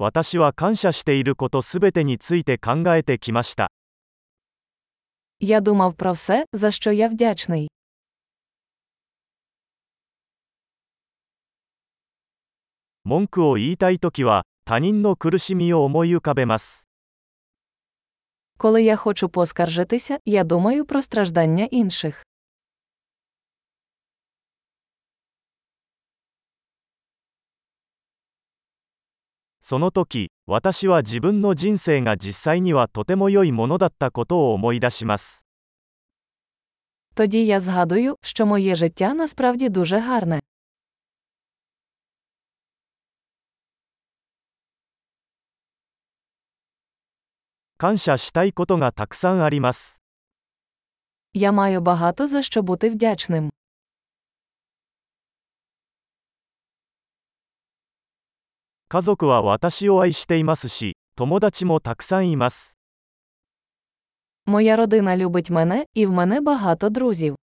私は感謝していることすべてについて考えてきました。 Я думав про все, за що я вдячний. 文句を言いたいときは、他人の苦しみを思い浮かべます。 Коли я хочу поскаржитися, я думаю про страждання інших. その時、私は自分の人生が実際にはとても良いものだったことを思い出します。 Тоді я згадую, що моє життя насправді дуже гарне. 感謝したいことがたくさんあります。 Я маю багато за що бути вдячним. 家族は私を愛していますし、友達もたくさんいます。 Моя родина любить мене, і в мене багато друзів.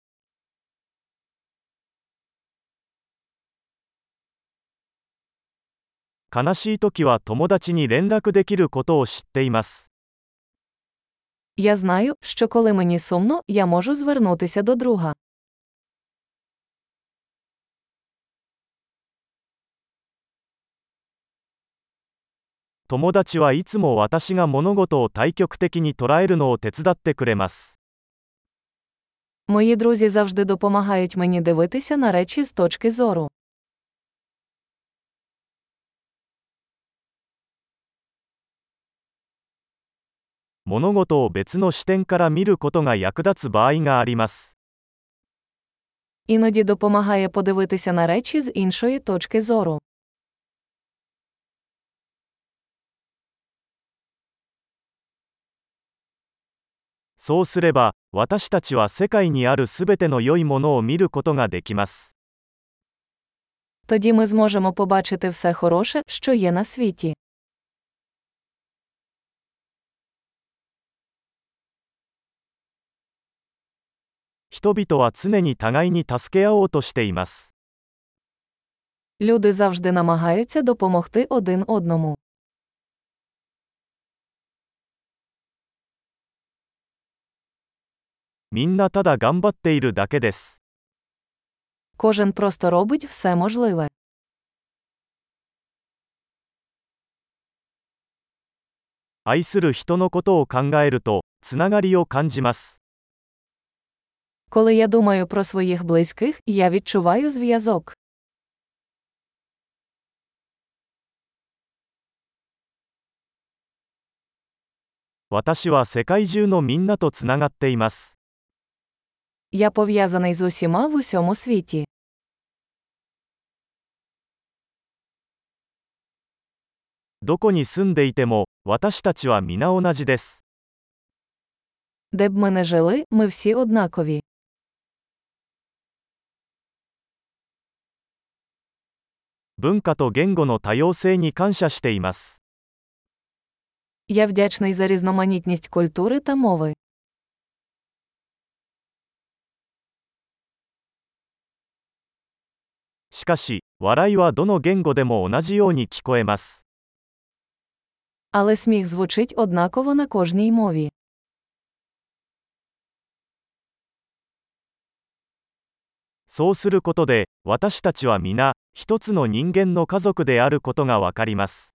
悲しい時は友達に連絡できることを知っています。 Я знаю, що коли мені сумно, я можу звернутися до друга. 友達はいつも私が物事を対極的に捉えるのを手伝ってくれます。 Мої друзі завжди допомагають мені дивитися на речі з точки зору. 物事を別の視点から見ることが役立つ場合があります。 Іноді допомагає подивитися на речі з іншої точки зору. そうすれば、私たちは世界にあるすべての良いものを見ることができます。 Тоді ми зможемо побачити все хороше, що є на світі. 人々は常に互いに助け合おうとしています。 Люди завжди намагаються допомогти один одному. みんなただ頑張っているだけです。 Кожен просто робить все можливе. 愛する人のことを考えると、つながりを感じます。 Коли я думаю про своїх близьких, я відчуваю зв'язок. 私は世界中のみんなとつながっています。 Я пов'язаний з усіма в усьому світі. Де б ми жили, ми всі однакові. Я вдячний за різноманітність культури та мови. しかし、笑いはどの言語でも同じように聞こえます。 Але сміх звучить однаково на кожній мові. そうすることで、私たちは皆、一つの人間の家族であることがわかります。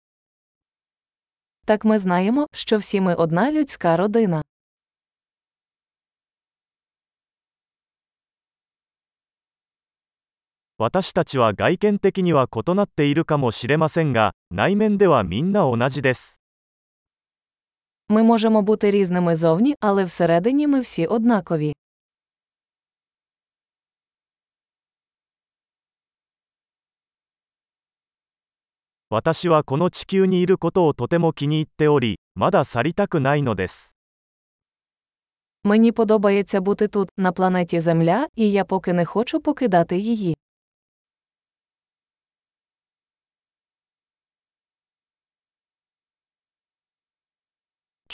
Так ми знаємо, що всі ми одна людська родина. 私たちは外見的には異なっているかもしれませんが、内面ではみんな同じです。 Ми можемо бути різними зовні, але всередині ми всі однакові. 私はこの地球にいることをとても気に入っており、まだ去りたくないのです。 Мені подобається бути тут, на планеті Земля, і я поки не хочу покидати її.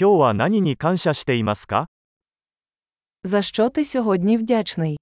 今日は何に感謝していますか За що ти сьогодні вдячний?